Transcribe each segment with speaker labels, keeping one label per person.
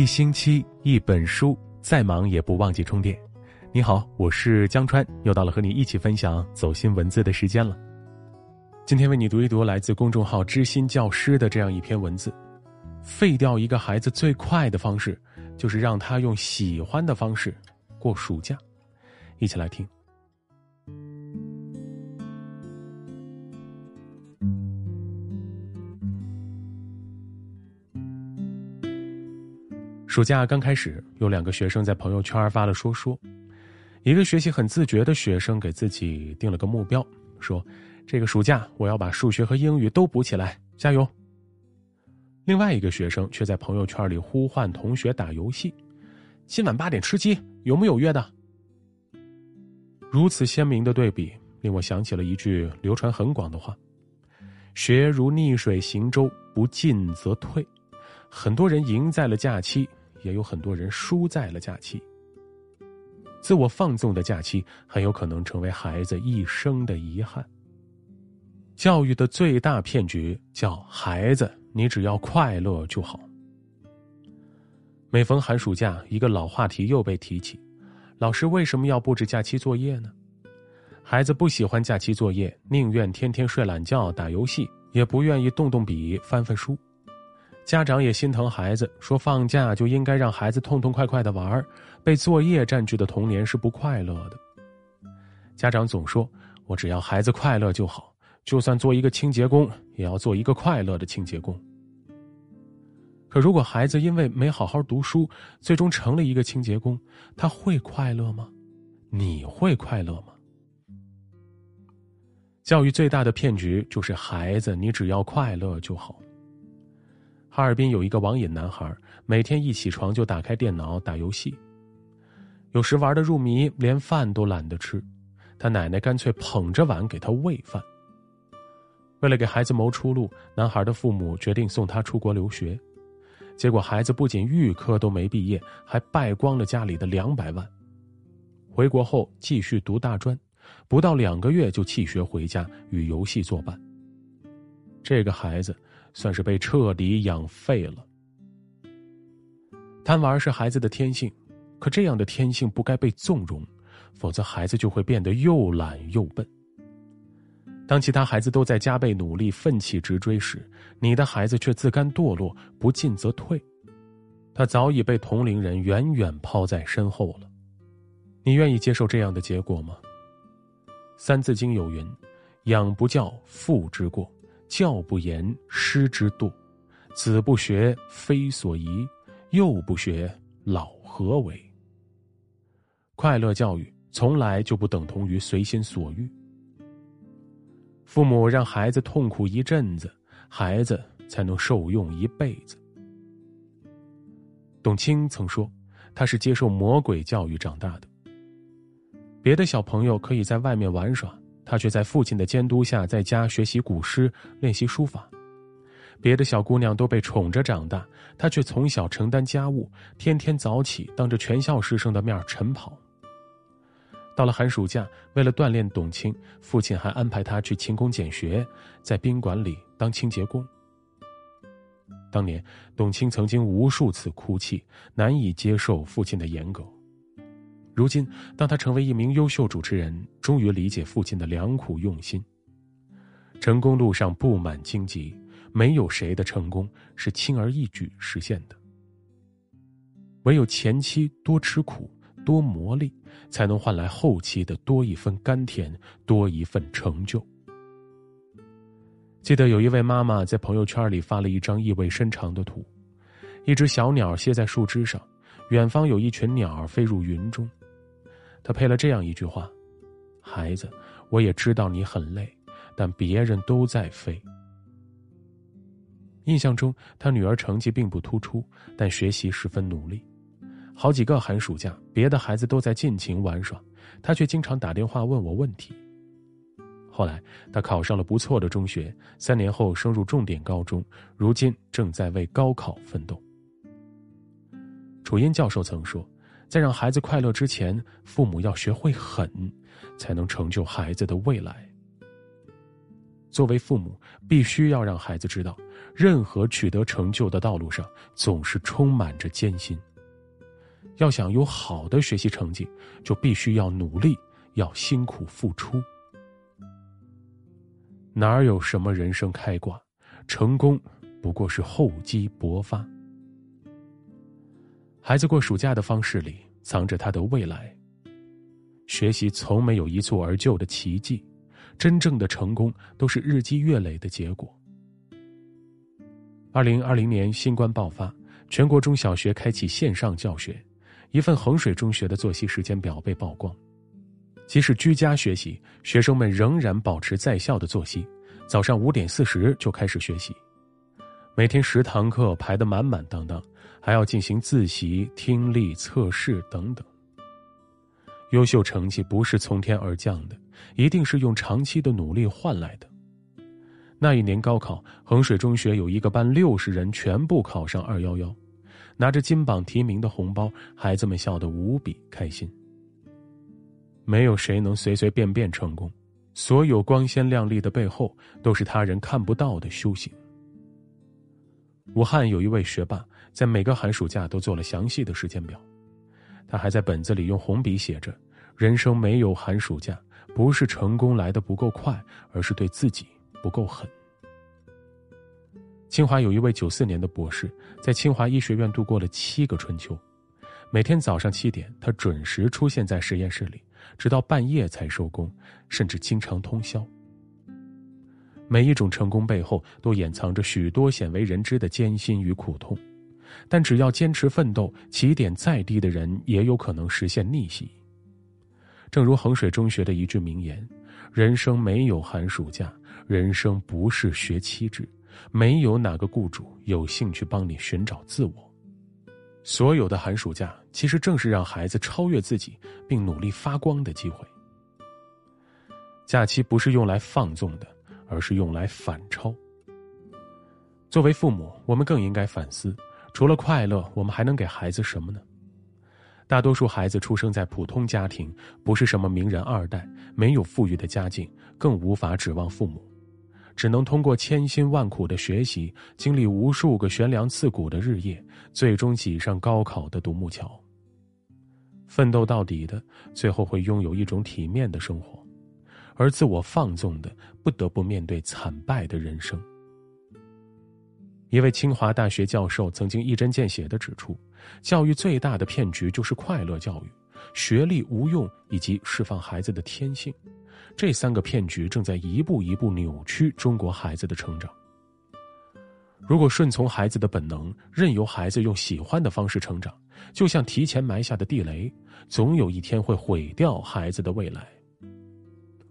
Speaker 1: 一星期一本书，再忙也不忘记充电。你好，我是江川，又到了和你一起分享走心文字的时间了。今天为你读一读来自公众号“知心教师”的这样一篇文字：废掉一个孩子最快的方式，就是让他用喜欢的方式过暑假。一起来听。暑假刚开始，有两个学生在朋友圈发了说说。一个学习很自觉的学生给自己定了个目标，说：“这个暑假我要把数学和英语都补起来，加油。”另外一个学生却在朋友圈里呼唤同学打游戏：“今晚八点吃鸡，有没有约的？”如此鲜明的对比，令我想起了一句流传很广的话：“学如逆水行舟，不进则退。”很多人赢在了假期。也有很多人输在了假期。自我放纵的假期很有可能成为孩子一生的遗憾。教育的最大骗局叫“孩子，你只要快乐就好”。每逢寒暑假，一个老话题又被提起：老师为什么要布置假期作业呢？孩子不喜欢假期作业，宁愿天天睡懒觉、打游戏，也不愿意动动笔、翻翻书。家长也心疼孩子，说放假就应该让孩子痛痛快快的玩儿被作业占据的童年是不快乐的。家长总说：“我只要孩子快乐就好，就算做一个清洁工，也要做一个快乐的清洁工。”可如果孩子因为没好好读书，最终成了一个清洁工，他会快乐吗？你会快乐吗？教育最大的骗局就是孩子，你只要快乐就好。哈尔滨有一个网瘾男孩，每天一起床就打开电脑打游戏，有时玩的入迷，连饭都懒得吃。他奶奶干脆捧着碗给他喂饭。为了给孩子谋出路，男孩的父母决定送他出国留学。结果孩子不仅预科都没毕业，还败光了家里的两百万。回国后继续读大专，不到两个月就弃学回家与游戏作伴。这个孩子。算是被彻底养废了。贪玩是孩子的天性，可这样的天性不该被纵容，否则孩子就会变得又懒又笨。当其他孩子都在加倍努力、奋起直追时，你的孩子却自甘堕落，不进则退。他早已被同龄人远远抛在身后了。你愿意接受这样的结果吗？《三字经》有云：“养不教，父之过。”教不严，师之惰；子不学，非所宜；幼不学，老何为？快乐教育从来就不等同于随心所欲。父母让孩子痛苦一阵子，孩子才能受用一辈子。董卿曾说，他是接受魔鬼教育长大的。别的小朋友可以在外面玩耍。他却在父亲的监督下，在家学习古诗、练习书法。别的小姑娘都被宠着长大，他却从小承担家务，天天早起，当着全校师生的面晨跑。到了寒暑假，为了锻炼董卿，父亲还安排他去勤工俭学，在宾馆里当清洁工。当年，董卿曾经无数次哭泣，难以接受父亲的严格。如今，当他成为一名优秀主持人，终于理解父亲的良苦用心。成功路上布满荆棘，没有谁的成功是轻而易举实现的。唯有前期多吃苦、多磨砺，才能换来后期的多一份甘甜、多一份成就。记得有一位妈妈在朋友圈里发了一张意味深长的图：一只小鸟歇在树枝上，远方有一群鸟儿飞入云中。他配了这样一句话：“孩子，我也知道你很累，但别人都在飞。”印象中，他女儿成绩并不突出，但学习十分努力。好几个寒暑假，别的孩子都在尽情玩耍，他却经常打电话问我问题。后来，他考上了不错的中学，三年后升入重点高中，如今正在为高考奋斗。楚音教授曾说。在让孩子快乐之前，父母要学会狠，才能成就孩子的未来。作为父母，必须要让孩子知道，任何取得成就的道路上总是充满着艰辛。要想有好的学习成绩，就必须要努力，要辛苦付出。哪有什么人生开挂，成功不过是厚积薄发。孩子过暑假的方式里，藏着他的未来。学习从没有一蹴而就的奇迹。真正的成功都是日积月累的结果。二零二零年新冠爆发，全国中小学开启线上教学，一份衡水中学的作息时间表被曝光。即使居家学习，学生们仍然保持在校的作息，早上五点四十就开始学习，每天十堂课排得满满当当，还要进行自习、听力测试等等。优秀成绩不是从天而降的，一定是用长期的努力换来的。那一年高考，衡水中学有一个班六十人全部考上二幺幺，拿着金榜题名的红包，孩子们笑得无比开心。没有谁能随随便便成功，所有光鲜亮丽的背后，都是他人看不到的修行。武汉有一位学霸，在每个寒暑假都做了详细的时间表。他还在本子里用红笔写着：“人生没有寒暑假，不是成功来的不够快，而是对自己不够狠。”清华有一位九四年的博士，在清华医学院度过了七个春秋，每天早上七点，他准时出现在实验室里，直到半夜才收工，甚至经常通宵。每一种成功背后，都掩藏着许多鲜为人知的艰辛与苦痛。但只要坚持奋斗，起点再低的人也有可能实现逆袭。正如衡水中学的一句名言：“人生没有寒暑假，人生不是学期制，没有哪个雇主有兴趣帮你寻找自我。所有的寒暑假，其实正是让孩子超越自己并努力发光的机会。假期不是用来放纵的，而是用来反超。作为父母，我们更应该反思。”除了快乐，我们还能给孩子什么呢？大多数孩子出生在普通家庭，不是什么名人二代，没有富裕的家境，更无法指望父母，只能通过千辛万苦的学习，经历无数个悬梁刺股的日夜，最终挤上高考的独木桥。奋斗到底的，最后会拥有一种体面的生活，而自我放纵的，不得不面对惨败的人生。一位清华大学教授曾经一针见血的指出，教育最大的骗局就是快乐教育、学历无用以及释放孩子的天性，这三个骗局正在一步一步扭曲中国孩子的成长。如果顺从孩子的本能，任由孩子用喜欢的方式成长，就像提前埋下的地雷，总有一天会毁掉孩子的未来。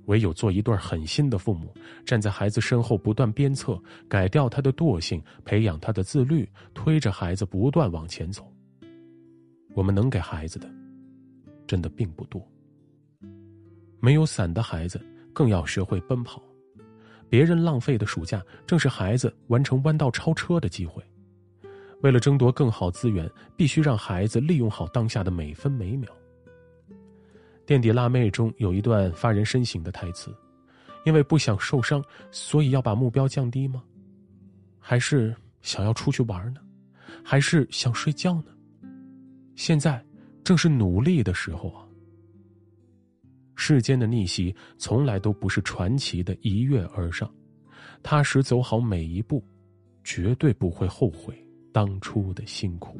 Speaker 1: 唯有做一对狠心的父母，站在孩子身后不断鞭策，改掉他的惰性，培养他的自律，推着孩子不断往前走。我们能给孩子的，真的并不多。没有伞的孩子更要学会奔跑，别人浪费的暑假，正是孩子完成弯道超车的机会。为了争夺更好资源，必须让孩子利用好当下的每分每秒。垫底辣妹中有一段发人深省的台词：“因为不想受伤，所以要把目标降低吗？还是想要出去玩呢？还是想睡觉呢？现在正是努力的时候啊！世间的逆袭从来都不是传奇的一跃而上，踏实走好每一步，绝对不会后悔当初的辛苦。”